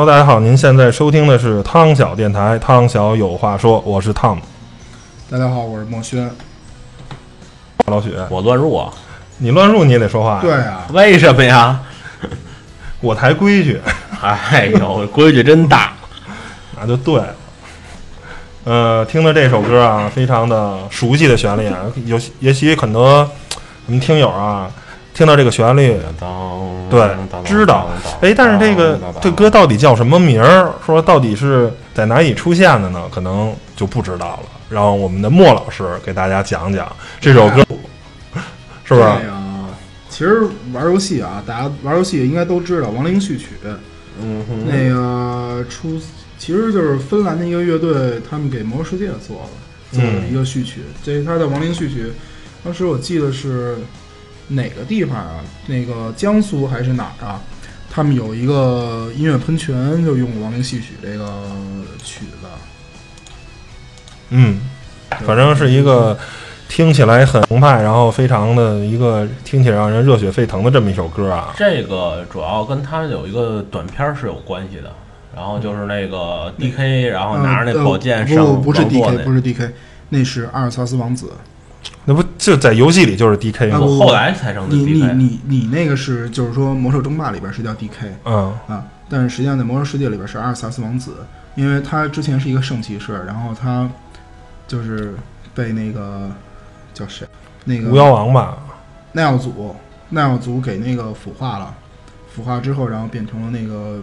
Hello，大家好，您现在收听的是汤小电台，汤小有话说，我是 Tom 大家好，我是墨轩。老许。我乱入啊？你乱入你也得说话呀，对啊，为什么呀？我台规矩，哎呦，规矩真大。那就对了。呃，听的这首歌啊，非常的熟悉的旋律啊，有也许很多我们听友啊，听到这个旋律，对，知道。哎，但是这个这歌到底叫什么名儿？说到底是在哪里出现的呢？可能就不知道了。让我们的莫老师给大家讲讲这首歌，是不是？对呀，其实玩游戏啊，大家玩游戏应该都知道《亡灵序曲》。嗯哼，那个出其实就是芬兰的一个乐队，他们给《魔兽世界》做了做了一个序曲。这是他的《亡灵序曲》，当时我记得是哪个地方啊？那个江苏还是哪儿啊？他们有一个音乐喷泉，就用《亡灵戏曲》这个曲子。嗯，反正是一个听起来很澎湃，然后非常的一个听起来让人热血沸腾的这么一首歌啊。这个主要跟他有一个短片是有关系的，然后就是那个 D K，然后拿着那宝剑上不不是 D K，不是 D K，那是阿尔萨斯王子。那不就在游戏里就是 D K 吗？后来才成的 D K。你你你你那个是就是说魔兽争霸里边是叫 D K，嗯啊，但是实际上在魔兽世界里边是阿尔萨斯王子，因为他之前是一个圣骑士，然后他。就是被那个叫谁，那个巫妖王吧，奈奥祖，奈奥祖给那个腐化了，腐化之后，然后变成了那个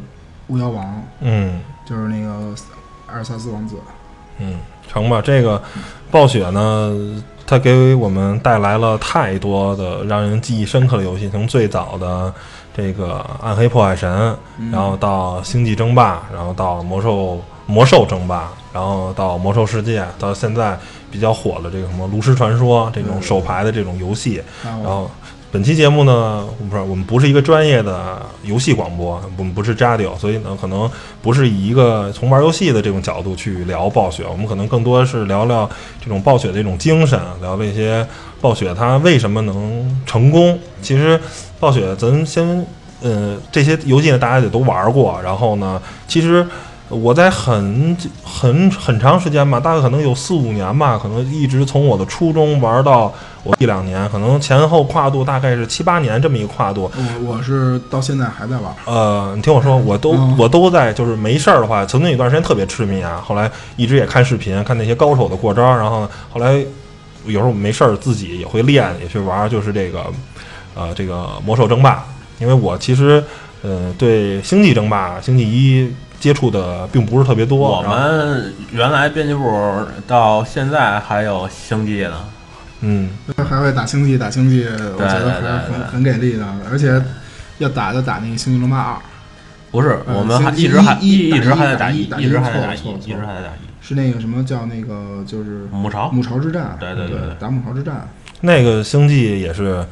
巫妖王，嗯，就是那个阿尔萨斯王子，嗯，成吧。这个暴雪呢，它给我们带来了太多的让人记忆深刻的游戏，从最早的这个暗黑破坏神，然后到星际争霸，然后到魔兽。魔兽争霸，然后到魔兽世界，到现在比较火的这个什么炉石传说这种手牌的这种游戏。然后本期节目呢，不是我们不是一个专业的游戏广播，我们不是 JADIO，所以呢，可能不是以一个从玩游戏的这种角度去聊暴雪，我们可能更多是聊聊这种暴雪的这种精神，聊这些暴雪它为什么能成功。其实暴雪，咱先，呃，这些游戏呢，大家也都玩过，然后呢，其实。我在很很很长时间吧，大概可能有四五年吧，可能一直从我的初中玩到我一两年，可能前后跨度大概是七八年这么一个跨度。我我是到现在还在玩。呃，你听我说，我都我都在，就是没事儿的话，曾经有段时间特别痴迷啊，后来一直也看视频，看那些高手的过招，然后后来有时候没事儿自己也会练，也去玩，就是这个呃这个魔兽争霸，因为我其实呃对星际争霸、星际一。接触的并不是特别多。我们原来编辑部到现在还有星际呢，嗯，还会打星际，打星际，我觉得还是很很给力的。而且要打就打那个《星际争霸二》，不是，我们还一直还一一直还在打一，一直还在打一，一直还在打一。是那个什么叫那个就是母巢母巢之战？对对对，打母巢之战。那个星际也是，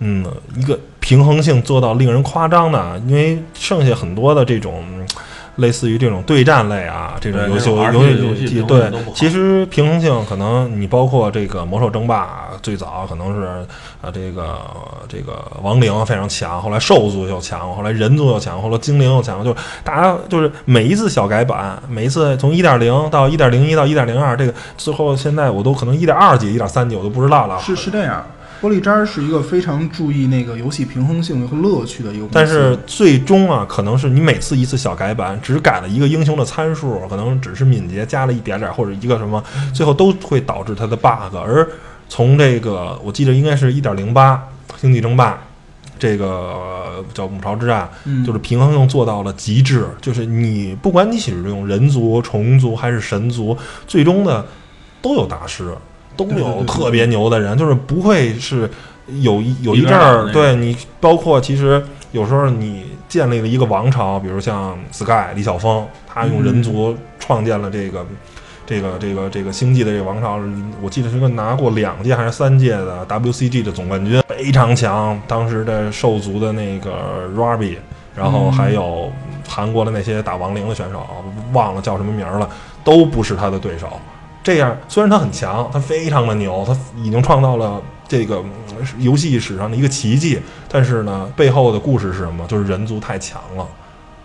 嗯，一个平衡性做到令人夸张的，因为剩下很多的这种。类似于这种对战类啊，这种游戏游戏对，其实平衡性可能你包括这个魔兽争霸最早可能是啊这个这个亡灵非常强，后来兽族又强，后来人族又强，后来精灵又强，就是大家就是每一次小改版，每一次从一点零到一点零一到一点零二，这个最后现在我都可能一点二级、一点三级我都不知道了。是是这样。玻璃渣是一个非常注意那个游戏平衡性和乐趣的一个，但是最终啊，可能是你每次一次小改版，只改了一个英雄的参数，可能只是敏捷加了一点点，或者一个什么，最后都会导致它的 bug。而从这个，我记得应该是一点零八星际争霸，这个叫母巢之战，就是平衡性做到了极致，就是你不管你使用人族、虫族还是神族，最终的都有大师。都有特别牛的人，就是不会是有一有一阵儿，对你包括其实有时候你建立了一个王朝，比如像 Sky 李晓峰，他用人族创建了这个这个这个这个星际的这个王朝，我记得是个拿过两届还是三届的 WCG 的总冠军，非常强。当时的兽族的那个 Ruby，然后还有韩国的那些打亡灵的选手，忘了叫什么名了，都不是他的对手。这样，虽然他很强，他非常的牛，他已经创造了这个游戏史上的一个奇迹。但是呢，背后的故事是什么？就是人族太强了，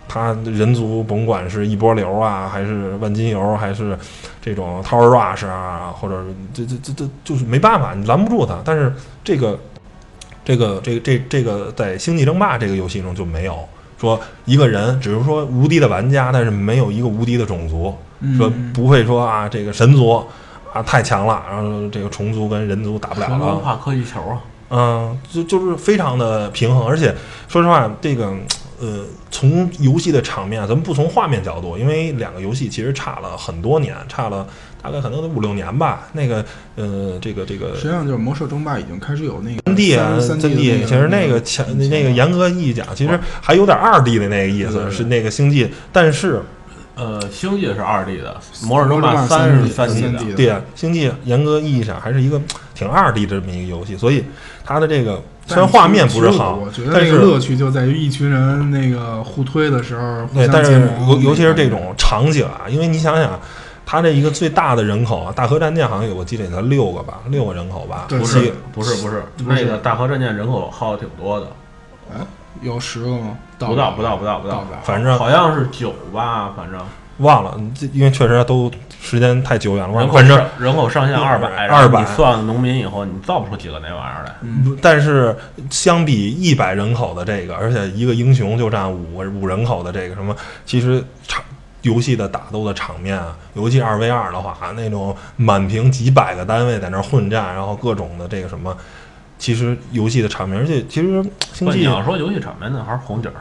他人族甭管是一波流啊，还是万金油，还是这种 Tower Rush 啊，或者这这这这就是没办法，你拦不住他。但是这个这个这个这这个在星际争霸这个游戏中就没有说一个人，只是说无敌的玩家，但是没有一个无敌的种族，说嗯。不会说啊这个神族啊太强了，然后这个虫族跟人族打不了神了文。化科技球啊，嗯，就就是非常的平衡，而且说实话，这个呃，从游戏的场面，咱们不从画面角度，因为两个游戏其实差了很多年，差了大概可能得五六年吧。那个呃，这个这个实际上就是魔兽争霸已经开始有那个三 D 啊，三三 D，其实那个前那个严格意义讲，其实还有点二 D 的那个意思，是那个星际，但是呃，星际是二 D 的，魔兽争霸三是三 D 的。对啊，星际严格意义上还是一个挺二 D 的这么一个游戏，所以它的这个虽然画面不是好我觉，得但是乐趣就在于一群人那个互推的时候，互对，相但是结盟尤尤其是这种场景啊，因为你想想，它这一个最大的人口啊，大河战舰好像有我记得才六个吧，六个人口吧，不是不是不是，那个大河战舰人口耗的挺多的，有十个吗？不到不到不到不到。反正好像是九吧，反正。忘了，这因为确实都时间太久远了，人口反正人口上限二百，200你算农民以后，你造不出几个那玩意儿来。嗯，但是相比一百人口的这个，而且一个英雄就占五五人口的这个什么，其实场游戏的打斗的场面啊，尤其二 v 二的话，那种满屏几百个单位在那儿混战，然后各种的这个什么，其实游戏的场面，而且其实星际，你际要说游戏场面那，还是红警儿，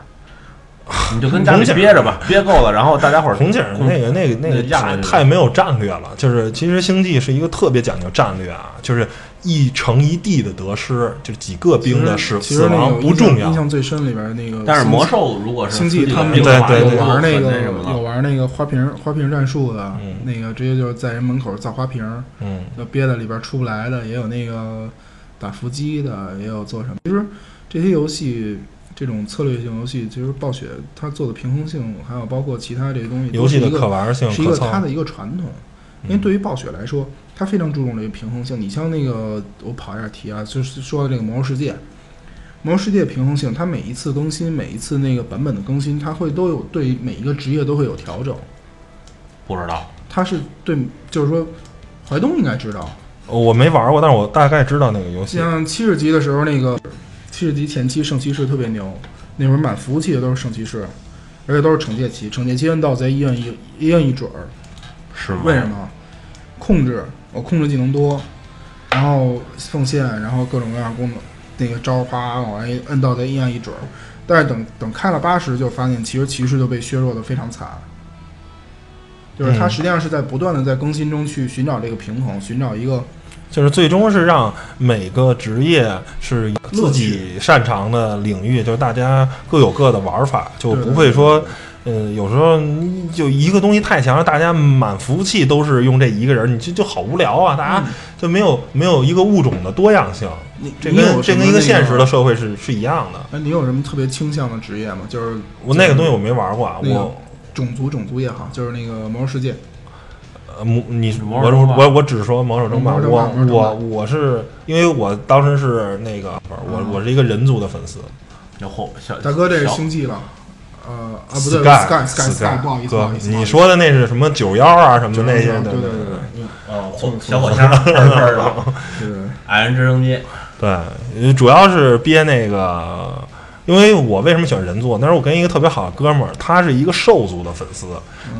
你就跟家里憋着吧，憋够了，然后大家伙儿红警那个那个那个太太没有战略了，就是其实星际是一个特别讲究战略啊，就是一城一地的得失，就几个兵的死其实那死亡个不重要。印。象最深里边那个，但是魔兽如果是星际他们有对对对有玩那个什么了，有玩那个花瓶花瓶战术的嗯，那个直接就是在人门口造花瓶，嗯，要憋在里边出不来的，也有那个打伏击的，也有做什么。其实这些游戏，这种策略性游戏，其实暴雪它做的平衡性，还有包括其他这些东西，游戏的都是一个可玩性、是一，个它的一个传统。因为对于暴雪来说，它非常注重这个平衡性。你像那个，我跑一下题啊，就是说的这个《魔兽世界》，《魔兽世界》平衡性，它每一次更新，每一次那个版本的更新，它会都有对每一个职业都会有调整。不知道。它是对，就是说，怀东应该知道，我没玩过，但是我大概知道那个游戏。像七十级的时候，那个七十级前期圣骑士特别牛，那会儿满服务器的都是圣骑士，而且都是惩戒骑，惩戒骑摁盗贼一摁一一摁一准儿。是吗为什么？控制我控制技能多，然后奉献，然后各种各样功能，那个招儿啪往外摁盗贼一按一准儿。但是等等开了八十，就发现其实骑士就被削弱的非常惨。就是它嗯实际上是在不断的在更新中去寻找这个平衡，寻找一个就是最终是让每个职业是自己擅长的领域，就是大家各有各的玩法，就不会说，呃，有时候你就一个东西太强了，大家满服务器都是用这一个人，你就就好无聊啊，大家就没有没有一个物种的多样性，你这跟这跟一个现实的社会是是一样的。哎，你有什么特别倾向的职业吗？就是我那个东西我没玩过啊，我种族种族也好，就是那个魔兽世界，呃，魔你我魔兽我我只说魔兽争霸，我我我是因为我当时是那个我嗯我是一个人族的粉丝，然后小大哥这是星际了，呃啊不对 Sky Sky Sky 不好意思不好意，思，你说的那是什么九幺啊什么的那些，对对对对。哦火小火枪喷喷的，对对。对，矮人直升机，对，呃主要是憋那个，因为我为什么喜欢人族？那时候我跟一个特别好的哥们儿，他是一个兽族的粉丝，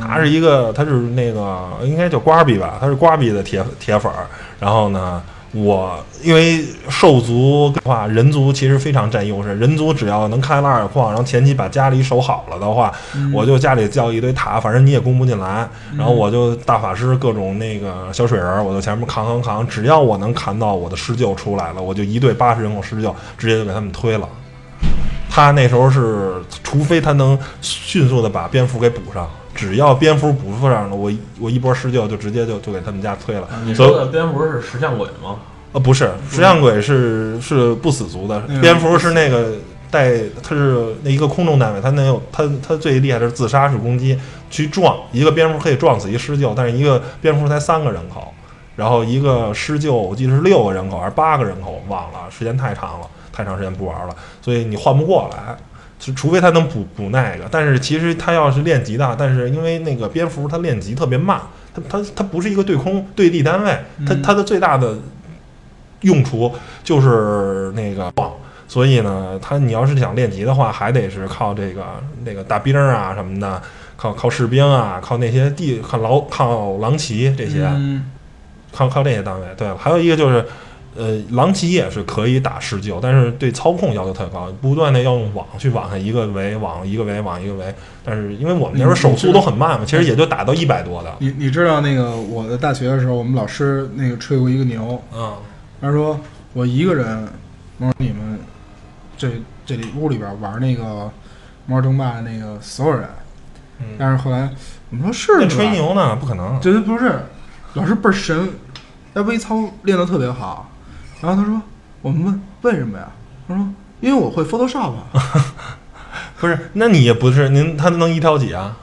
他是一个他是那个应该叫瓜比吧，他是瓜比的铁铁粉儿。然后呢，我因为兽族的话，人族其实非常占优势。人族只要能开拉尔矿，然后前期把家里守好了的话，我就家里叫一堆塔，反正你也攻不进来。然后我就大法师各种那个小水人儿，我就前面扛扛扛，只要我能扛到我的施救出来了，我就一队八十人口施救，直接就给他们推了。他那时候是，除非他能迅速的把蝙蝠给补上，只要蝙蝠补上了，我我一波施救就直接就就给他们家推了。你说的蝙蝠是石像鬼吗？呃，不是，石像鬼是是不死族的那，个蝙蝠是那个带，它是那一个空中单位，它能有它它最厉害的是自杀式攻击，去撞一个蝙蝠可以撞死一施救，但是一个蝙蝠才三个人口，然后一个施救我记得是六个人口还是八个人口，忘了，时间太长了，太长时间不玩了，所以你换不过来。就除非他能补补那个，但是其实他要是练级的，但是因为那个蝙蝠他练级特别慢，他他他不是一个对空对地单位，他嗯他的最大的用处就是那个晃，所以呢，他你要是想练级的话，还得是靠这个那个大兵啊什么的，靠靠士兵啊，靠那些地靠狼靠狼骑这些，嗯靠靠这些单位。对了，还有一个就是。呃，狼骑也是可以打施救，但是对操控要求特高，不断的要用网去网下一个围，网一个围，网一个围。但是因为我们那时候手速都很慢嘛，其实也就打到一百多的。你你知道那个我在大学的时候，我们老师那个吹过一个牛，嗯，他说我一个人，我说你们这这里屋里边玩那个魔兽争霸的那个所有人，嗯但是后来我们说是那吹牛呢？不可能。绝对不是，老师倍儿神，那微操练得特别好。然后他说，我们问为什么呀？他说因为我会 Photoshop，啊 不是，那你也不是您，他能一挑几啊？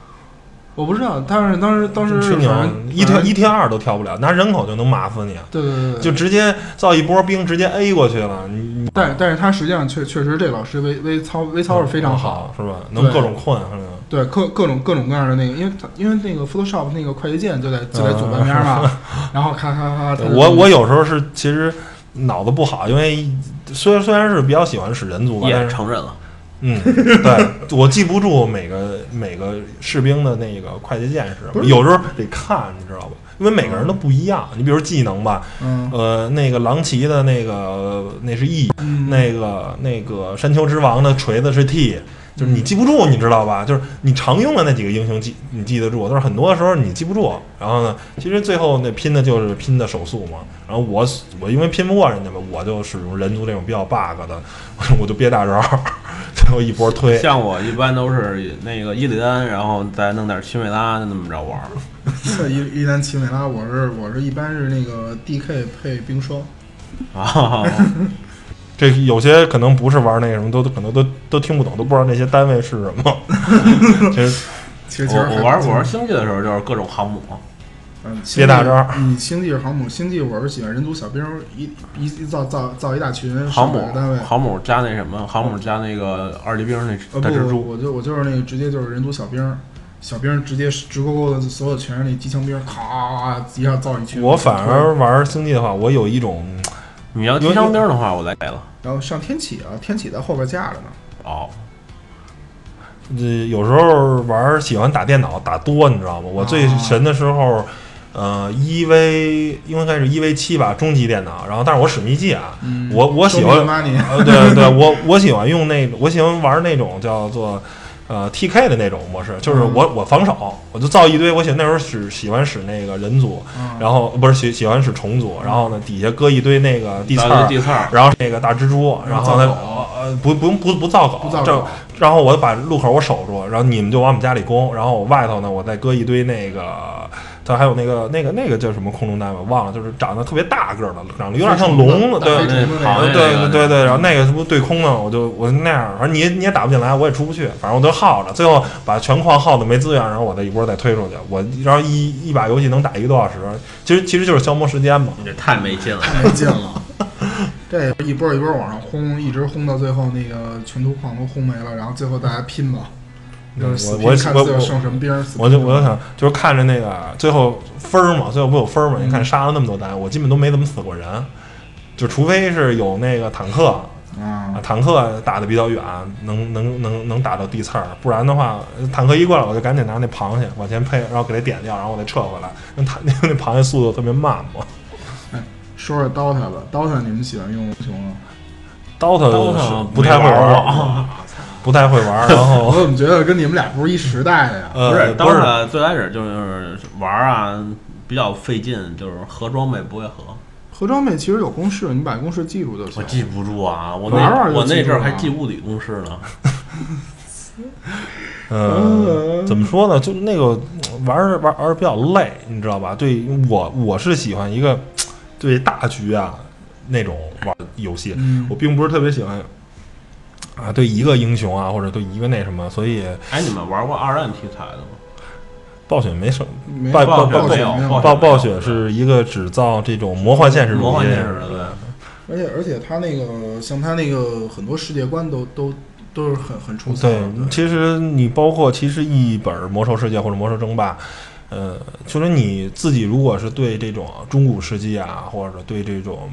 我不知道，但是当时当时吹牛一挑一挑二都挑不了，拿人口就能麻死你，对对对对，就直接造一波兵，直接 A 过去了。但但是他实际上确确实这老师微微操微操是非常好，是吧？能各种困，是吧？对，各各种各种各样的那个，因为它因为那个 Photoshop 那个快捷键就在就在左半边嘛，然后咔咔咔，我我有时候是其实脑子不好，因为虽然虽然是比较喜欢使人族吧，也承认了。嗯，对我记不住每个每个士兵的那个快捷键是什么，有时候得看，你知道吧？因为每个人都不一样。你比如技能吧，嗯呃，那个狼骑的那个那是 E，嗯那个那个山丘之王的锤子是 T，就是嗯你记不住，你知道吧？就是你常用的那几个英雄记你记得住，但是很多时候你记不住。然后呢，其实最后那拼的就是拼的手速嘛。然后我我因为拼不过人家嘛，我就使用人族这种比较 bug 的，我就憋大招，最后一波推。像我一般都是那个伊利丹，然后再弄点奇美拉，就那么着玩儿。伊伊丹奇美拉，我是我是一般是那个 DK 配冰霜，啊，这有些可能不是玩那个什么，都都可能都都听不懂，都不知道那些单位是什么。其实其实其实我我玩我玩星际的时候就是各种航母，嗯，憋大招你星际是航母，星际我是喜欢人族小兵，一一一造造造一大群，航母单位。航母加那什么，航母加那个二级兵呃那大蜘不，蛛，我就我就是那个直接就是人族小兵，小兵直接直勾勾的，所有全是那机枪兵，咔一下造一群。我反而玩星际的话，我有一种你要机枪兵的话，我来了。然后上天启啊，天启在后边架着呢。哦，这，有时候玩儿喜欢打电脑打多，你知道吗？我最啊神的时候，呃，一 v 应该是一 v 七吧，中级电脑。然后，但是我使秘技啊，嗯我我喜欢呃，对对，我我喜欢用那，我喜欢玩那种叫做。呃，T K 的那种模式，就是嗯我我防守，我就造一堆。我喜那时候使喜欢使那个人族，嗯然后不是喜喜欢使虫族，然后呢底下搁一堆那个地刺儿，地刺儿，然后那个大蜘蛛，然后呢造狗呃不不用不不造狗，这不造狗，然后我把路口我守住，然后你们就往我们家里攻，然后我外头呢，我再搁一堆那个，它还有那个那个那个叫什么空中单位忘了，就是长得特别大个儿的，长得有点像龙的，对飞对对个对对，然后那个是不是对空呢？我就我就那样，反正你你也打不进来，我也出不去，反正我就耗着，最后把全矿耗的没资源，然后我再一波再推出去，我然后一一把游戏能打一个多小时，其实其实就是消磨时间嘛。你这太没劲了。太没劲了。这一波一波往上轰，一直轰到最后，那个全图矿都轰没了，然后最后大家拼吧，就是我我我我就我就想，就是看着那个最后分儿嘛，最后不有分儿嘛？嗯你看杀了那么多单，我基本都没怎么死过人，就除非是有那个坦克啊，啊，坦克打的比较远，能能能能打到地刺儿，不然的话，坦克一过来我就赶紧拿那螃蟹往前配，然后给它点掉，然后我再撤回来。那坦那 那螃蟹速度特别慢嘛。说说 DOTA 吧，DOTA 你们喜欢用英雄吗？DOTA 不太会玩 不太会玩儿，然后 我怎么觉得跟你们俩不是一时代的呀？不呃是，不是 DOTA 最开始就是玩儿啊，比较费劲，就是合装备不会合，合装备其实有公式，你把公式记住就行。我记不住啊。我玩玩就那我那阵儿还记物理公式呢。呃，怎么说呢？就那个玩儿玩儿玩儿比较累，你知道吧？对我我是喜欢一个对大局啊那种玩儿游戏，嗯我并不是特别喜欢啊对一个英雄啊或者对一个那什么，所以哎，你们玩过二战题材的吗？暴雪没什没暴暴雪暴没没暴暴雪是一个只造这种魔幻现实主义，魔幻现实的，对。而且而且他那个像他那个很多世界观都都都是很很出色的。对，其实你包括其实一本《魔兽世界》或者《魔兽争霸》，呃，就是你自己如果是对这种中古世纪啊，或者对这种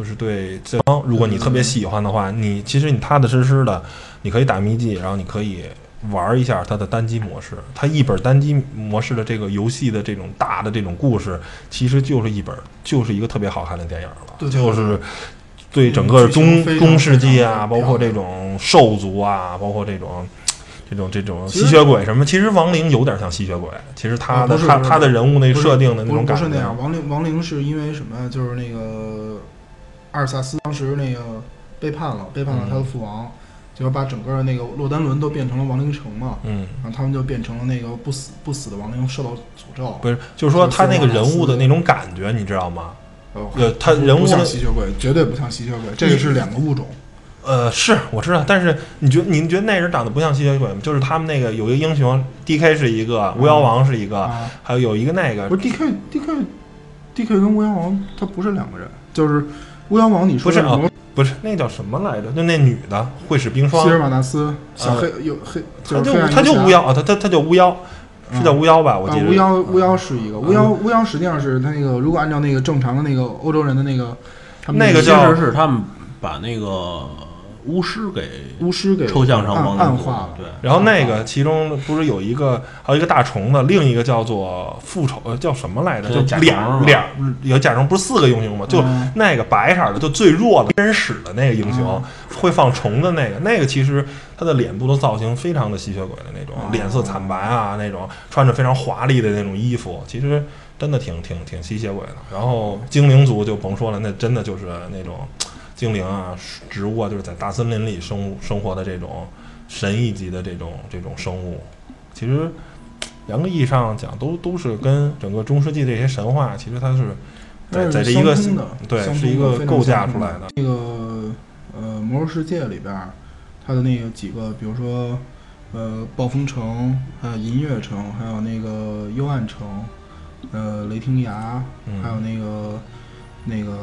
就是对这方，如果你特别喜欢的话，你其实你踏踏实实的，你可以打秘籍，然后你可以玩一下它的单机模式。它一本单机模式的这个游戏的这种大的这种故事，其实就是一本就是一个特别好看的电影了，对就是。对整个中中世纪啊，包括这种兽族啊，包括这种这种这种吸血鬼什么，其实亡灵有点像吸血鬼。其实他他他的人物那设定的那种感觉不是那样，，亡灵亡灵是因为什么？就是那个阿尔萨斯当时那个背叛了，背叛了他的父王，就是把整个那个洛丹伦都变成了亡灵城嘛，嗯，然后他们就变成了那个不死不死的亡灵，受到诅咒。不是，就是说他那个人物的那种感觉，你知道吗？呃呃他不不像人物的吸血鬼，绝对不像吸血鬼，这个是两个物种。呃，是我知道，但是你觉你觉得那人长得不像吸血鬼吗？就是他们那个有一个英雄，D K 是一个，巫妖王是一个，啊，还有有一个那个不是 D K D K D K 跟巫妖王他不是两个人，就是巫妖王你说不是啊不是那叫什么来着？就那女的会使冰霜。希，尔瓦纳斯小黑有黑，他是黑暗就他就巫妖啊，他他他叫巫妖，是叫巫妖吧？我啊记，得。巫妖巫妖是一个巫妖，嗯巫妖实际上是他那个，如果按照那个正常的那个欧洲人的那个，他们其那个叫实是他们把那个巫师给巫师给抽象成暗亡灵族暗化了，对，然后那个其中不是有一个，还有一个大虫子，另一个叫做复仇，呃叫什么来着？就是甲虫是吧俩俩有甲虫，不是四个英雄吗？就嗯那个白色的，就最弱的真使的那个英雄嗯，会放虫子那个，那个其实他的脸部的造型非常的吸血鬼的那种，哦脸色惨白啊，那种穿着非常华丽的那种衣服，其实真的挺挺挺吸血鬼的。然后精灵族就甭说了，那真的就是那种精灵啊、植物啊，就是在大森林里生生活的这种神一级的这种这种生物。其实严格意义上讲，都都是跟整个中世纪这些神话，其实它是在在这一个相通的对是一个构架出来的。那个呃，魔兽世界里边儿，它的那个几个，比如说呃，暴风城，还有银月城，还有那个幽暗城，呃，雷霆崖，嗯还有那个那个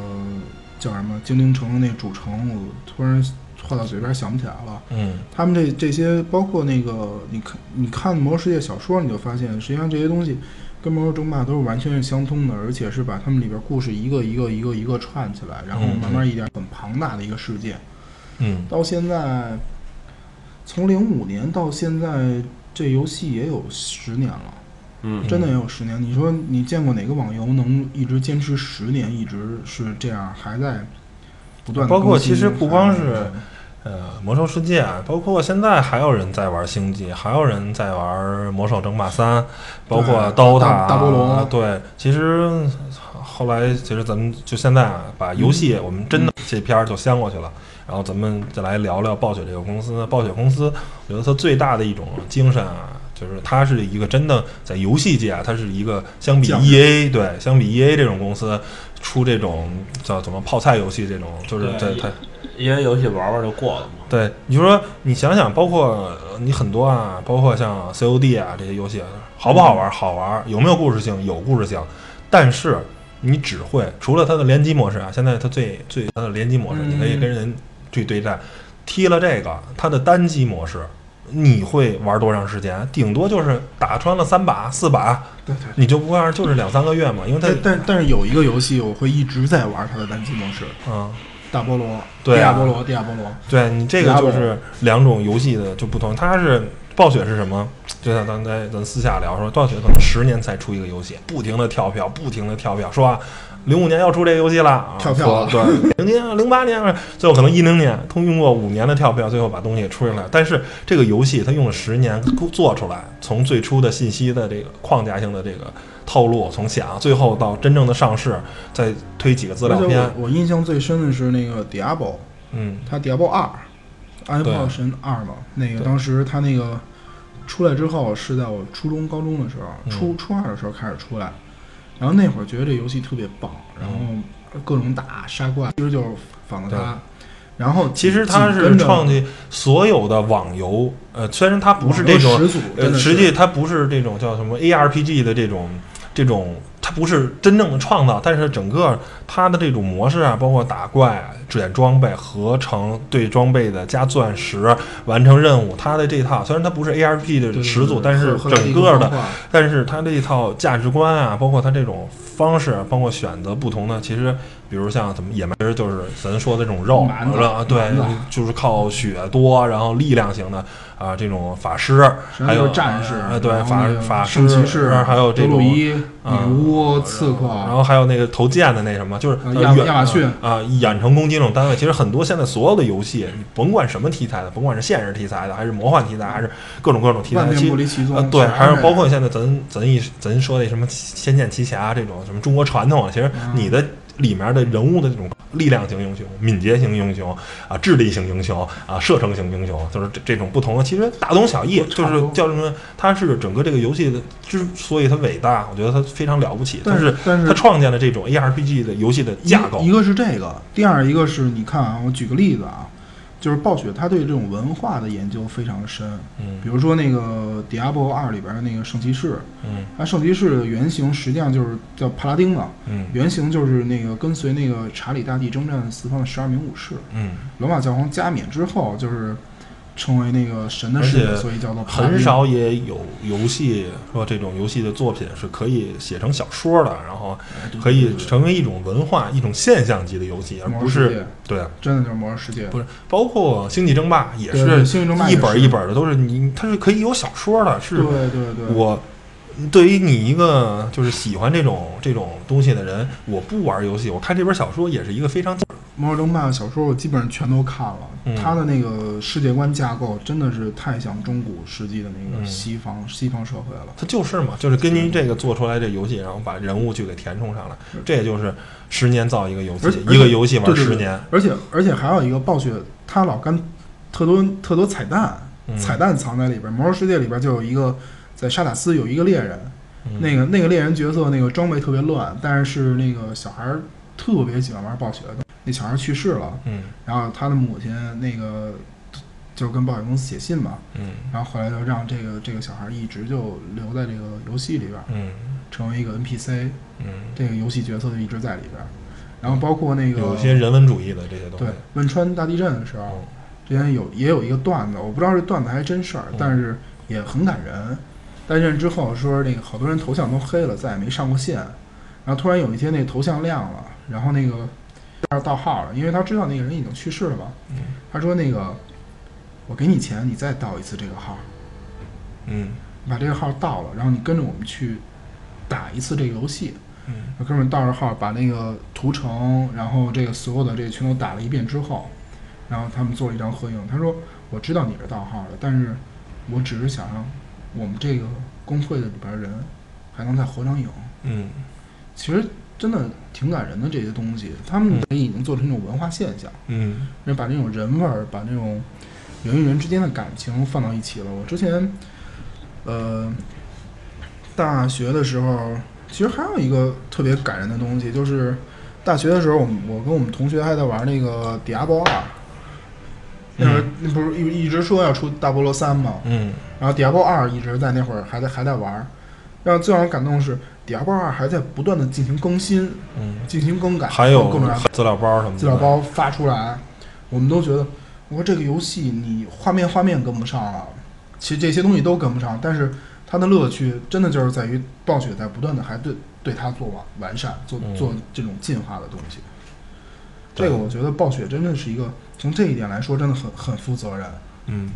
叫什么精灵城的那主城，我突然话到嘴边想不起来了。嗯他们这这些，包括那个，你看你看《魔兽世界》小说，你就发现，实际上这些东西跟《魔兽争霸》都是完全是相通的，而且是把他们里边故事一个一个一个一个串起来，然后嗯慢慢一点很庞大的一个世界。嗯到现在，从零五年到现在，这游戏也有十年了，嗯，真的也有十年。你说你见过哪个网游能一直坚持十年，一直是这样，还在不断地包括其实不光是呃，魔兽世界，包括现在还有人在玩星际，还有人在玩魔兽争霸三，包括对 DOTA 大大菠萝对，其实后来其实咱们就现在啊，把游戏我们真的这片儿就掀过去了。然后咱们再来聊聊暴雪这个公司。暴雪公司，我觉得它最大的一种精神啊，就是它是一个真的在游戏界啊，它是一个相比 E A 对，相比 E A 这种公司出这种叫怎么泡菜游戏这种，就是在对它因为游戏玩玩就过了嘛。对，你就说你想想，包括呃你很多啊，包括像 COD 啊这些游戏，好不好玩？好玩，有没有故事性？有故事性，但是你只会除了它的联机模式啊，现在它最最它的联机模式，嗯你可以跟人去对战。踢了这个，它的单机模式，你会玩多长时间？顶多就是打穿了三把、四把，对对。你就不玩，就是两三个月嘛，因为它但但但是有一个游戏我会一直在玩它的单机模式，嗯，大菠萝，对啊迪亚波罗，迪亚波罗，对你这个就是两种游戏的就不同，它是暴雪是什么？就像刚才咱私下聊说，暴雪可能十年才出一个游戏，不停的跳票，不停的跳票，说啊，零五年要出这个游戏了，啊跳票了。对，零年、零八年，最后可能一零年，通用过五年的跳票，最后把东西出出来。但是这个游戏它用了十年做出来，从最初的信息的这个框架性的这个透露，从想最后到真正的上市，再推几个资料片而且，我我印象最深的是那个 Diablo，嗯。它 Diablo 二，暗对炮神二嘛，那个当时它那个出来之后是在我初中、高中的时候，嗯。初初二的时候开始出来，然后那会儿觉得这游戏特别棒，然后各种打杀怪，其实就是仿的它。然后其实它是创建所有的网游，呃，虽然它不是这种呃，实际它不是这种叫什么 ARPG 的这种这种它不是真正的创造，但是整个它的这种模式啊，包括打怪、捡装备、合成、对装备的加钻石、完成任务，它的这套虽然它不是 ARP 的始祖，但是整个的，但是它这一套价值观啊，包括它这种方式，包括选择不同的，其实。比如像怎么野蛮，其实就是咱说的这种肉了，对，就是靠血多，然后力量型的啊，这种法师，还有战士，对，法法师，骑士，还有这种女巫、刺客，然后还有那个投剑的那什么，就是亚亚马逊啊，远程攻击这种单位。其实很多现在所有的游戏，你甭管什么题材的，甭管是现实题材的，还是魔幻题材，还是各种各种题材，其实对，还是包括现在咱咱一咱说那什么《仙剑奇侠》这种什么中国传统，其实你的。里面的人物的这种力量型英雄、敏捷型英雄啊、智力型英雄啊、射程型英雄，就是这这种不同的，其实大同小异，就是叫什么？它是整个这个游戏的之所以它伟大，我觉得它非常了不起。但是，但是它创建了这种 ARPG 的游戏的架构。一个是这个，第二一个是你看啊，我举个例子啊。就是暴雪，他对这种文化的研究非常深。嗯，比如说那个《Diablo 二》里边的那个圣骑士，嗯，那圣骑士的原型实际上就是叫帕拉丁嘛，嗯，原型就是那个跟随那个查理大帝征战四方的十二名武士，嗯，罗马教皇加冕之后就是。成为那个神的世界，所以叫做很少也有游戏说这种游戏的作品是可以写成小说的，然后可以成为一种文化、一种现象级的游戏，而不是对，真的就是魔兽世界，不是包括星际争霸也是星际争霸一本一本的，都是你它是可以有小说的，是，对对对，我对于你一个就是喜欢这种这种东西的人，我不玩游戏，我看这本小说也是一个非常。魔兽争霸的小说我基本上全都看了，他的那个世界观架构真的是太像中古世纪的那个西方西方社会了。他就是嘛，就是根据这个做出来这游戏，然后把人物去给填充上来。这也就是十年造一个游戏，一个游戏玩十年。而且而且还有一个暴雪，他老干特多特多彩蛋，彩蛋藏在里边。魔兽世界里边就有一个，在沙塔斯有一个猎人，那个那个猎人角色那个装备特别乱，但是是那个小孩特别喜欢玩暴雪的。那小孩去世了，嗯，然后他的母亲那个就跟保险公司写信嘛，嗯，然后后来就让这个这个小孩一直就留在这个游戏里边，嗯，成为一个 NPC，嗯，这个游戏角色就一直在里边，然后包括那个有些人文主义的这些东西，对，汶川大地震的时候，之前有也有一个段子，我不知道这段子还是真事儿，但是也很感人。大地震之后说那个好多人头像都黑了，再也没上过线，然后突然有一天那头像亮了，然后那个。他盗号了，因为他知道那个人已经去世了嘛。他说：“那个，我给你钱，你再盗一次这个号。嗯，把这个号盗了，然后你跟着我们去打一次这个游戏。嗯，那哥们盗着号，把那个屠城，然后这个所有的这个全都打了一遍之后，然后他们做了一张合影。他说：我知道你是盗号的，但是我只是想让我们这个工会的里边人还能再合张影。嗯，其实。”真的挺感人的这些东西，他们已经做成一种文化现象。嗯，把这种人味儿，把那种人与人之间的感情放到一起了。我之前，呃，大学的时候，其实还有一个特别感人的东西，就是大学的时候，我们我跟我们同学还在玩那个《迪亚波二》，那会儿那不是一一直说要出《大菠萝三》吗？嗯，然后《迪亚波二》一直在那会儿还在还在玩，让最让人感动的是。《迪亚波二》还在不断的进行更新，嗯，进行更改，还有各种资料包什么的。资料包发出来，我们都觉得，我说这个游戏你画面画面跟不上了，其实这些东西都跟不上，但是它的乐趣真的就是在于暴雪在不断的还对对它做完完善，做做这种进化的东西。这个我觉得暴雪真的是一个从这一点来说真的很很负责任。嗯。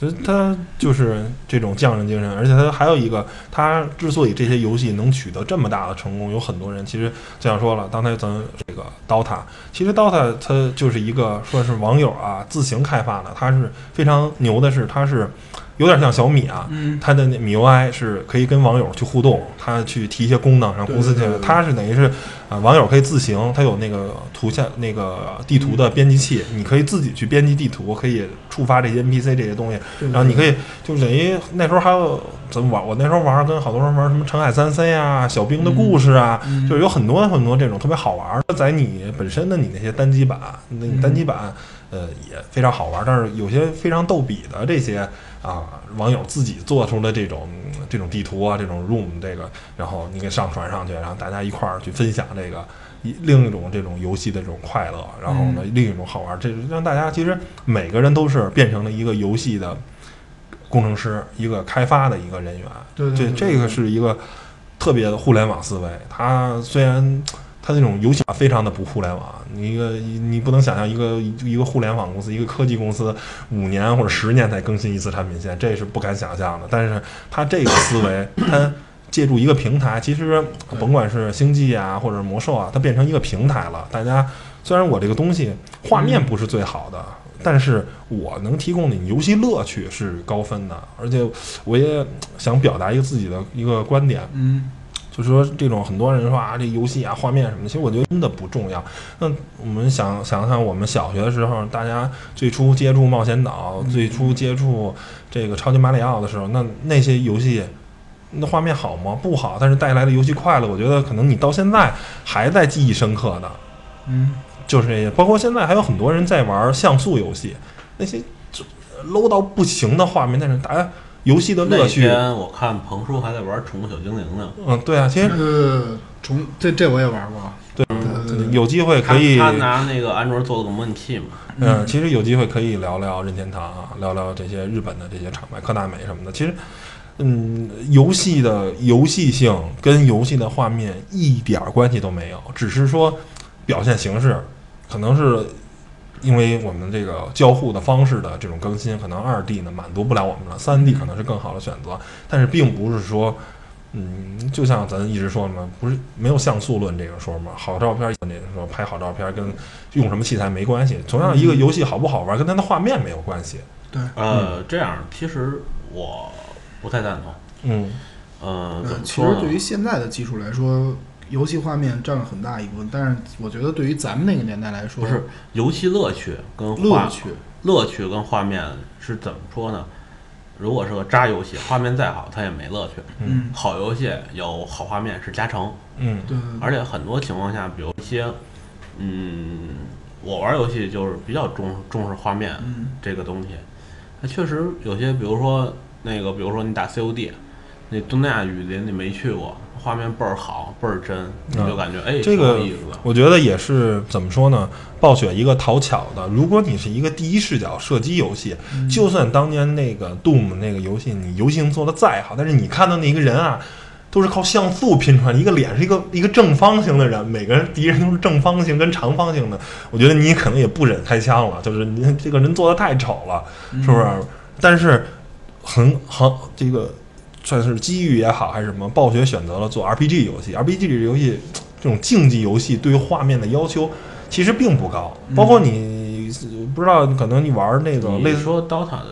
其实他就是这种匠人精神，而且他还有一个，他之所以这些游戏能取得这么大的成功，有很多人其实就像说了，刚才咱这个 DOTA，其实 DOTA 它就是一个说是网友啊自行开发的，它是非常牛的，是它是。有点像小米啊，它的那米 UI 是可以跟网友去互动，它去提一些功能，让公司去。它是等于是啊，网友可以自行，它有那个图像、那个地图的编辑器，你可以自己去编辑地图，可以触发这些 NPC 这些东西。然后你可以就等于那时候还有怎么玩？我那时候玩跟好多人玩什么《澄海三 C》啊，《小兵的故事》啊，就是有很多很多这种特别好玩的，在你本身的你那些单机版，那单机版。呃也非常好玩，但是有些非常逗比的这些啊网友自己做出的这种这种地图啊，这种 room 这个，然后你给上传上去，然后大家一块儿去分享这个。一另一种这种游戏的这种快乐，然后呢，另一种好玩，这让大家其实每个人都是变成了一个游戏的工程师，一个开发的一个人员。对这这个是一个特别的互联网思维。它虽然它那种游戏非常的不互联网，你一个你不能想象一个一个互联网公司，一个科技公司五年或者十年才更新一次产品线，这是不敢想象的。但是它这个思维，它。借助一个平台，其实甭管是星际啊，或者魔兽啊，它变成一个平台了。大家虽然我这个东西画面不是最好的，但是我能提供你游戏乐趣是高分的。而且我也想表达一个自己的一个观点，嗯，就是说这种很多人说啊，这游戏啊画面什么的，其实我觉得真的不重要。那我们想想想，我们小学的时候，大家最初接触冒险岛，最初接触这个超级马里奥的时候，那那些游戏。那画面好吗？不好，但是带来的游戏快乐，我觉得可能你到现在还在记忆深刻的。嗯，就是这些。包括现在还有很多人在玩像素游戏，那些就 low 到不行的画面，但是大家游戏的乐趣。那天我看彭叔还在玩《宠物小精灵》呢。嗯，对啊，其实呃，宠这这我也玩过。对，有机会可以。他拿那个安卓做了个模拟器嘛。嗯，其实有机会可以聊聊任天堂啊，聊聊这些日本的这些厂牌，科大美什么的。其实。嗯，游戏的游戏性跟游戏的画面一点关系都没有，只是说表现形式，可能是因为我们这个交互的方式的这种更新，可能二 D 呢满足不了我们了，三 D 可能是更好的选择，但是并不是说，嗯，就像咱一直说的嘛，不是没有像素论这个说嘛，好照片那个说拍好照片跟用什么器材没关系，同样一个游戏好不好玩跟它的画面没有关系。对，呃，这样其实我。不太赞同。嗯，呃，其实对于现在的技术来说，游戏画面占了很大一部分。但是我觉得对于咱们那个年代来说，不是游戏乐趣跟乐趣，乐趣跟画面是怎么说呢？如果是个渣游戏，画面再好，它也没乐趣。嗯，好游戏有好画面是加成。嗯，对。而且很多情况下，比如一些，嗯，我玩游戏就是比较重重视画面这个东西。它确实有些，比如说。那个，比如说你打 COD，那东南亚雨林你没去过，画面倍儿好，倍儿真，你就感觉哎，这个意思。我觉得也是怎么说呢？暴雪一个讨巧的，如果你是一个第一视角射击游戏，就算当年那个 Doom 那个游戏，你游戏性做的再好，但是你看到那一个人啊，都是靠像素拼出来，一个脸是一个一个正方形的人，每个人敌人都是正方形跟长方形的，我觉得你可能也不忍开枪了，就是你这个人做的太丑了，是不是？但是。很很，这个算是机遇也好，还是什么？暴雪选择了做 RPG 游戏，RPG 这游戏这种竞技游戏对于画面的要求其实并不高。包括你不知道，可能你玩那个类似说 DOTA 的，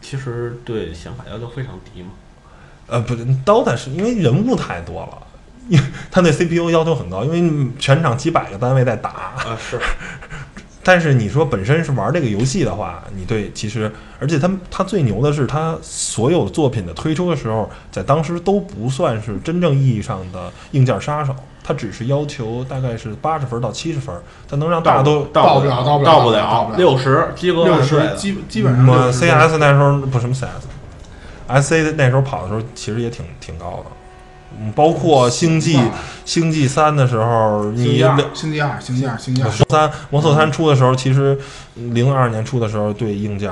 其实对显卡要求非常低嘛？呃，不是，DOTA 是因为人物太多了，因为它对 CPU 要求很高，因为全场几百个单位在打啊是。但是你说本身是玩这个游戏的话，你对其实，而且他他最牛的是他所有作品的推出的时候，在当时都不算是真正意义上的硬件杀手，他只是要求大概是八十分到七十分，他能让大家都到不了，到不了，到不了六十，及格六十，基基本上。CS 那时候不什么 CS，SC 那时候跑的时候其实也挺挺高的。嗯，包括星际星际三的时候，你星际二、星际二、星际二三，魔兽三出的时候，其实零二年出的时候，对硬件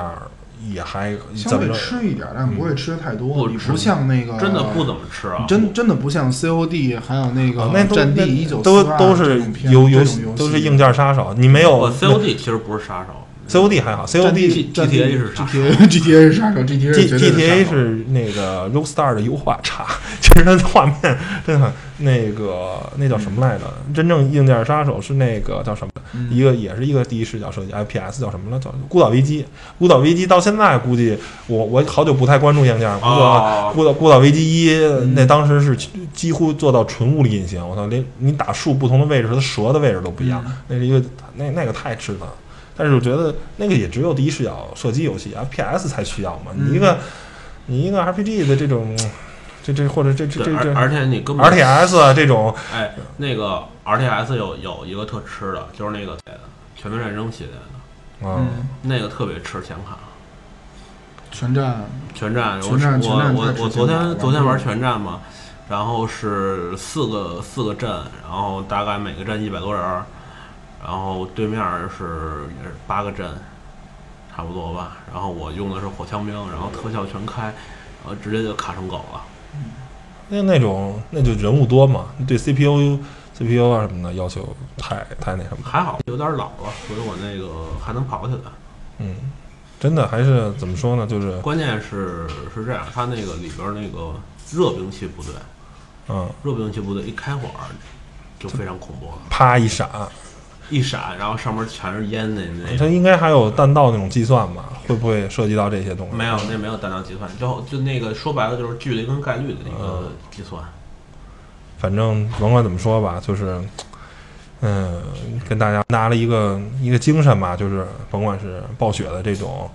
也还相对吃一点，但不会吃的太多。你不像那个真的不怎么吃啊，真真的不像 COD，还有那个战地一九都都是游游戏都是硬件杀手。你没有 COD，其实不是杀手。COD 还好，COD GTA 是 GTA GTA 是杀手，GTA GTA 是那个 Rockstar 的优化差，其实它的画面真的那个那叫什么来着？真正硬件杀手是那个叫什么？一个也是一个第一视角设计，FPS 叫什么了？叫《孤岛危机》。《孤岛危机》到现在估计我我好久不太关注硬件，不过孤岛孤岛危机一那当时是几乎做到纯物理隐形，我操，连你打树不同的位置，它蛇的位置都不一样，那是一个那那个太吃了。但是我觉得那个也只有第一视角射击游戏，FPS 才需要嘛。你一个你一个 RPG 的这种，这这或者这这这这，而且你根本 RTS 这种，哎，那个 RTS 有有一个特吃的，就是那个全面战争系列的，啊，嗯，那个特别吃显卡。全站全战，我全战我我我昨天昨天玩嗯全战嘛，然后是四个四个阵，然后大概每个阵一百多人儿，然后对面是也是八个阵，差不多吧。然后我用的是火枪兵，然后特效全开，然后直接就卡成狗了。那那种那就人物多嘛，对 CPU CPU 啊什么的要求太太那什么，还好有点老了，所以我那个还能跑起来。嗯，真的还是怎么说呢，就是关键是是这样，它那个里边儿那个热兵器部队，嗯，热兵器部队一开火就非常恐怖了，啪一闪，一闪，然后上面全是烟的那种。它应该还有弹道那种计算吧？会不会涉及到这些东西？没有，那没有弹道计算，就就那个说白了就是距离跟概率的一个计算。反正甭管怎么说吧，就是，嗯，跟大家拿了一个一个精神吧，就是甭管是暴雪的这种，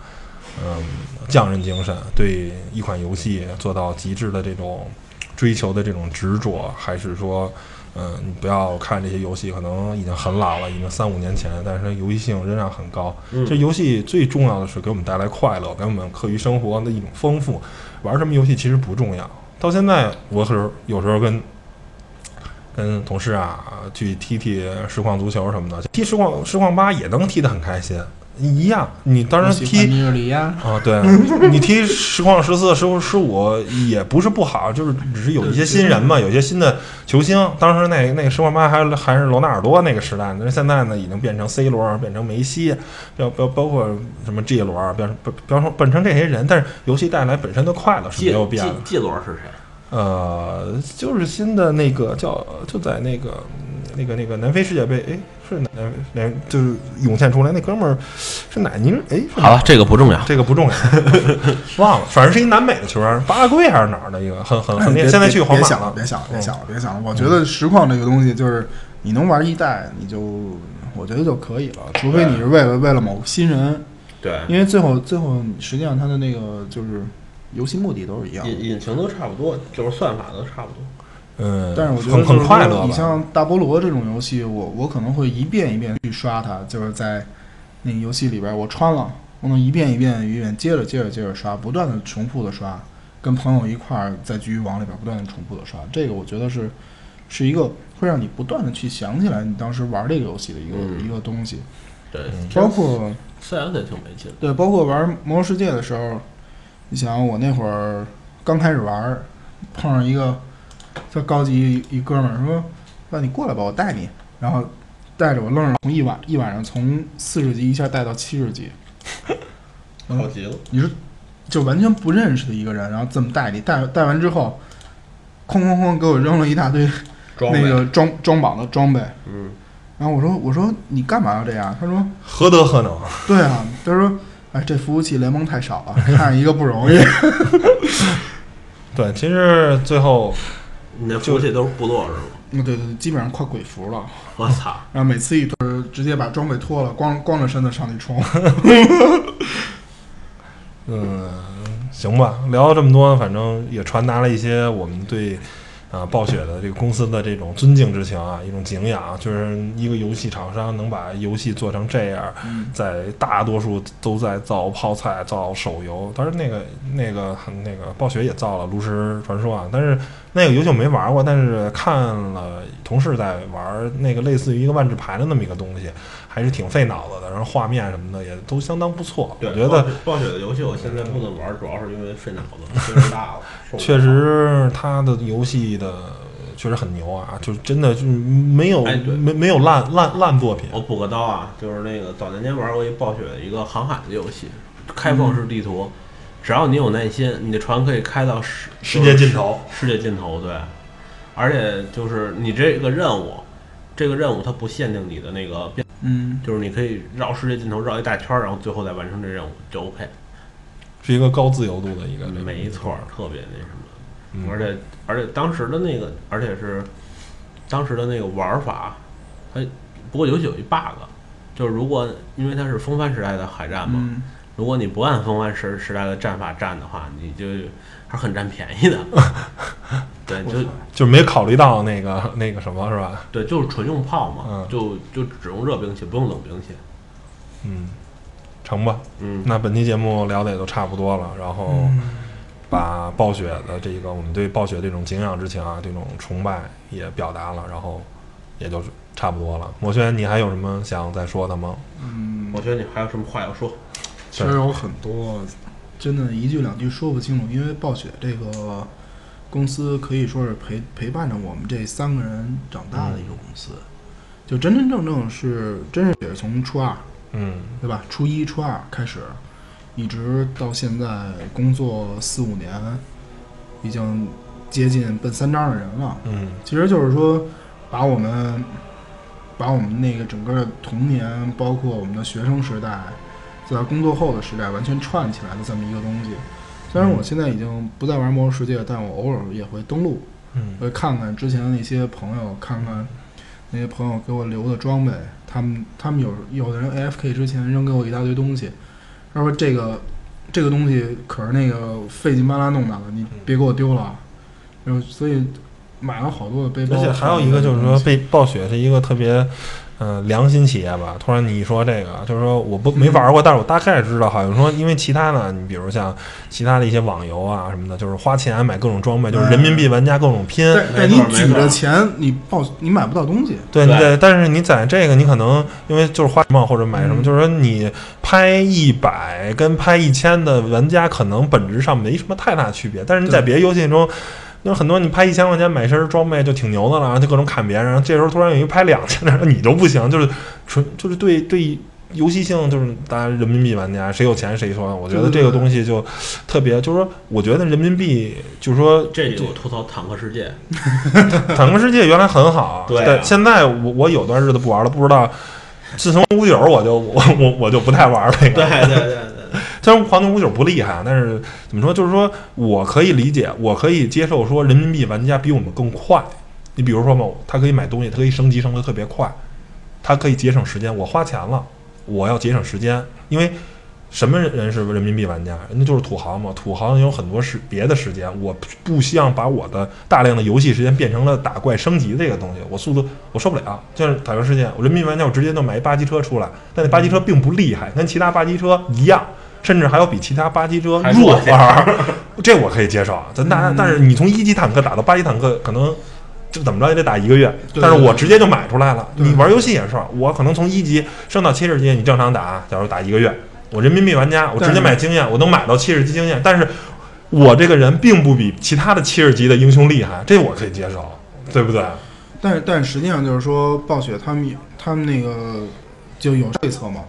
嗯，匠人精神，对一款游戏做到极致的这种追求的这种执着，还是说，嗯，你不要看这些游戏可能已经很老了，已经三五年前，但是它游戏性仍然很高。嗯这游戏最重要的是给我们带来快乐，给我们课余生活的一种丰富。玩什么游戏其实不重要。到现在，我是有时候跟跟同事啊去踢踢实况足球什么的，踢实况实况八也能踢得很开心，一样。你当然踢啊，对 你踢实况十四、十五、十五也不是不好，就是只是有一些新人嘛，有些新的球星。当时那那个实况八还还是罗纳尔多那个时代，但是现在呢已经变成 C 罗，变成梅西，包包包括什么 G 罗，变成变成变成这些人，但是游戏带来本身的快乐是没有变的。记记罗是谁？呃，就是新的那个叫就在那个那个那个南非世界杯，哎，是南南就是涌现出来那哥们儿是哪尼？哎，好了，这个不重要。这个不重要，忘了，反正是一南美的球员，巴拉圭还是哪儿的一个，很很很厉害。别现在去皇马别想了，别想了，别想了，别想了。我觉得实况这个东西就是你能玩一代，你就我觉得就可以了，除非你是为了为了某个新人，对，因为最后最后实际上他的那个就是游戏目的都是一样的。引引擎都差不多，就是算法都差不多。嗯，但是我觉得很就是说很快乐。你像大菠萝这种游戏，我我可能会一遍一遍去刷它，就是在那个游戏里边我穿了，我能一遍一遍一遍接着接着接着刷，不断的重复的刷，跟朋友一块儿在局域网里边不断的重复的刷，这个我觉得是是一个会让你不断的去想起来你当时玩这个游戏的一个、嗯一个东西，对，包括 CS 也挺没劲。对，包括玩《魔兽世界》的时候，你想我那会儿刚开始玩，碰上一个特高级一哥们儿说：“那你过来吧，我带你。”然后带着我愣是从一晚一晚上从四十级一下带到七十级，嗯好极了，你是就完全不认识的一个人，然后这么带你，带带完之后，哐哐哐给我扔了一大堆装那个装装榜的装备，嗯，然后我说我说你干嘛要这样？他说何德何能？对啊，他说，哎，这服务器联盟太少了，看一个不容易。对，其实最后你那服务器都是部落是吗？嗯，对对对，基本上快鬼服了。我操！然后每次一推，直接把装备脱了，光光着身子上去冲。嗯，行吧，聊了这么多，反正也传达了一些我们对啊、暴雪的这个公司的这种尊敬之情啊，一种敬仰，就是一个游戏厂商能把游戏做成这样，嗯。在大多数都在造泡菜、造手游，当然那个那个那个暴雪也造了《炉石传说》啊，但是那个游戏我没玩过，但是看了同事在玩那个类似于一个万智牌的那么一个东西，还是挺费脑子的，然后画面什么的也都相当不错，我觉得。暴雪的游戏我现在不能玩，主要是因为费脑子，岁数大了。确，实，他的游戏的确实很牛啊，就真的就是没有、没没有烂烂烂作品。我补个刀啊，就是那个早年间玩过一暴雪的一个航海的游戏，开放式地图，只要你有耐心，你的船可以开到世世界尽头，世界尽头，对。而且就是你这个任务，这个任务它不限定你的那个变，嗯，就是你可以绕世界尽头绕一大圈儿，然后最后再完成这任务就 OK。是一个高自由度的一个。没错儿，特别那什么。嗯而且而且当时的那个，而且是当时的那个玩法，它不过游戏有一 bug，就是如果因为它是风帆时代的海战嘛，嗯，如果你不按风帆时时代的战法战的话，你就还是很占便宜的。对，就就没考虑到那个那个什么是吧？对，就是纯用炮嘛，嗯就就只用热兵器，不用冷兵器。嗯，成吧。嗯，那本期节目聊的也都差不多了，然后嗯把暴雪的这个我们对暴雪这种敬仰之情啊，这种崇拜也表达了，然后也就差不多了。摩轩，你还有什么想再说的吗？嗯，我觉得你还有什么话要说？其实有很多，真的，一句两句说不清楚。因为暴雪这个公司可以说是陪陪伴着我们这三个人长大的一个公司，就真真正正是，真是也是从初二，嗯对吧？初一、初二开始，一直到现在工作四五年，已经接近奔三张的人了。嗯其实就是说，把我们把我们那个整个童年，包括我们的学生时代，在工作后的时代，完全串起来的这么一个东西。虽然我现在已经不再玩魔兽世界，但我偶尔也会登录，嗯会看看之前的那些朋友，看看那些朋友给我留的装备，他们他们有有的人 AFK 之前扔给我一大堆东西，他说这个这个东西可是那个费劲巴拉弄的了，你别给我丢了啊。然后所以买了好多的背包，而且还有一个就是说，被暴雪是一个特别。嗯，良心企业吧。突然你一说这个，就是说我不没玩过，但是我大概知道，好像说因为其他的，你比如像其他的一些网游啊什么的，就是花钱买各种装备，就是人民币玩家各种拼。但但你举着钱，你报你买不到东西。对对对，但是你在这个你可能因为就是花什么或者买什么，嗯就是说你拍一百跟拍一千的玩家可能本质上没什么太大区别，但是你在别的游戏中。就是很多你拍一千块钱买一身装备就挺牛的了，然后就各种砍别人，然后这时候突然有一个拍两千的，你都不行，就是纯就是对对游戏性就是大家人民币玩家谁有钱谁说，我觉得这个东西就特别，就是说我觉得人民币就是说这里我吐槽坦克世界，坦克世界原来很好，对啊但现在我我有段日子不玩了，不知道。自从五九我就我我我就不太玩这个。对对对对，虽然黄金五九不厉害，但是怎么说，就是说我可以理解，我可以接受说人民币玩家比我们更快。你比如说嘛，他可以买东西，他可以升级升得特别快，他可以节省时间。我花钱了，我要节省时间，因为什么人是人民币玩家？人家就是土豪嘛。土豪有很多时别的时间，我不希望把我的大量的游戏时间变成了打怪升级这个东西，我速度我受不了。就是坦克世界，我人民币玩家我直接就买一八级车出来，但那八级车并不厉害，跟其他八级车一样。甚至还有比其他八级车弱弱点儿，这我可以接受。咱大，但是你从一级坦克打到八级坦克，可能就怎么着也得打一个月。但是我直接就买出来了。你玩游戏也是，我可能从一级升到七十级，你正常打，假如打一个月，我人民币玩家，我直接买经验，我能买到七十级经验。但是我这个人并不比其他的七十级的英雄厉害，这我可以接受，对不对？但是但实际上就是说，暴雪他们他们那个就有对策嘛。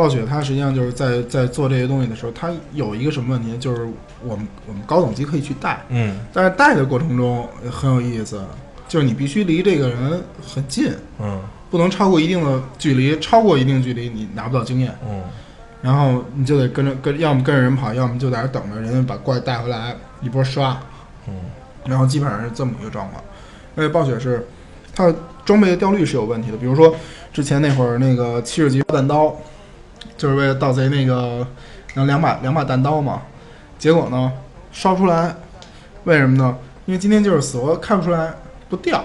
暴雪它实际上就是在在做这些东西的时候，它有一个什么问题，就是我们我们高等级可以去带，嗯。但是带的过程中呃很有意思，就是你必须离这个人很近，嗯。不能超过一定的距离，超过一定距离你拿不到经验，嗯。然后你就得跟着跟，要么跟着人跑，要么就在那儿等着人家把怪带回来一波刷，嗯。然后基本上是这么一个状况。而且暴雪是它装备的掉率是有问题的，比如说之前那会儿那个七十级弹刀，就是为了盗贼那个然后两把两把弹刀嘛，结果呢烧出来，为什么呢？因为今天就是死活看不出来不掉，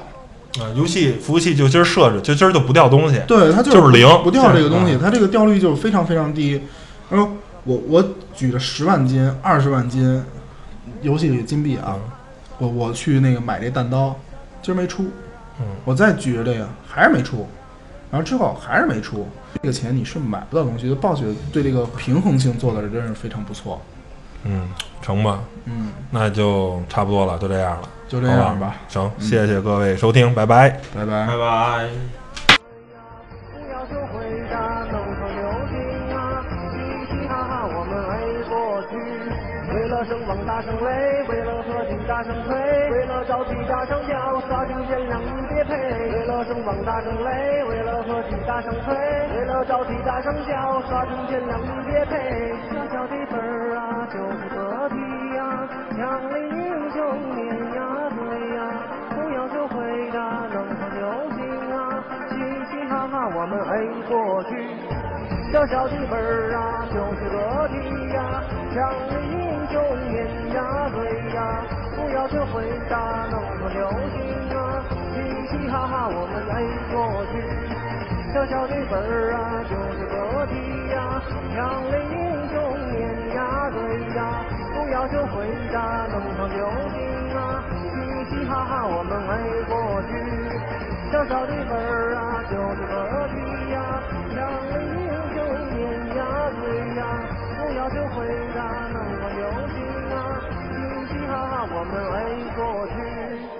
啊，游戏服务器就今儿设置，就今儿就不掉东西。对，它就是零。不掉这个东西，嗯。它这个掉率就非常非常低。然后我我举着十万金、二十万金游戏里的金币啊，我我去那个买这弹刀，今儿没出，嗯。我再举着这个还是没出，然后之后还是没出，这个钱你是买不到东西的。暴雪对这个平衡性做的真是非常不错，嗯，成吧，嗯，那就差不多了，就这样了。就这样吧，成，谢谢各位收听，拜拜。拜拜拜。拜。不要求回答，能否留情啊？嘻嘻哈哈，我们飞过去。为了声望大声擂，为了大声吹，为了朝气大声叫，耍尽贤良别配。为了声望大声擂，为了和气大声吹，为了朝气大声叫，耍尽贤良别配。小小的本儿啊，就是个题呀，枪里英雄碾压对呀，不要求回答，能否留情啊？嘻嘻哈哈，我们飞过去。小小的本儿啊，就是个题呀，枪里英雄碾压对呀，不要求回答，弄场流星啊！嘻嘻哈哈，我们没过去。小小的本啊，就是课题呀。两类英雄碾压对呀。不要求回答，弄否流星啊！嘻嘻哈哈，我们没过去。小小的本啊，就是课题呀。两类英雄碾压对呀。不要求回答。让我们来过去。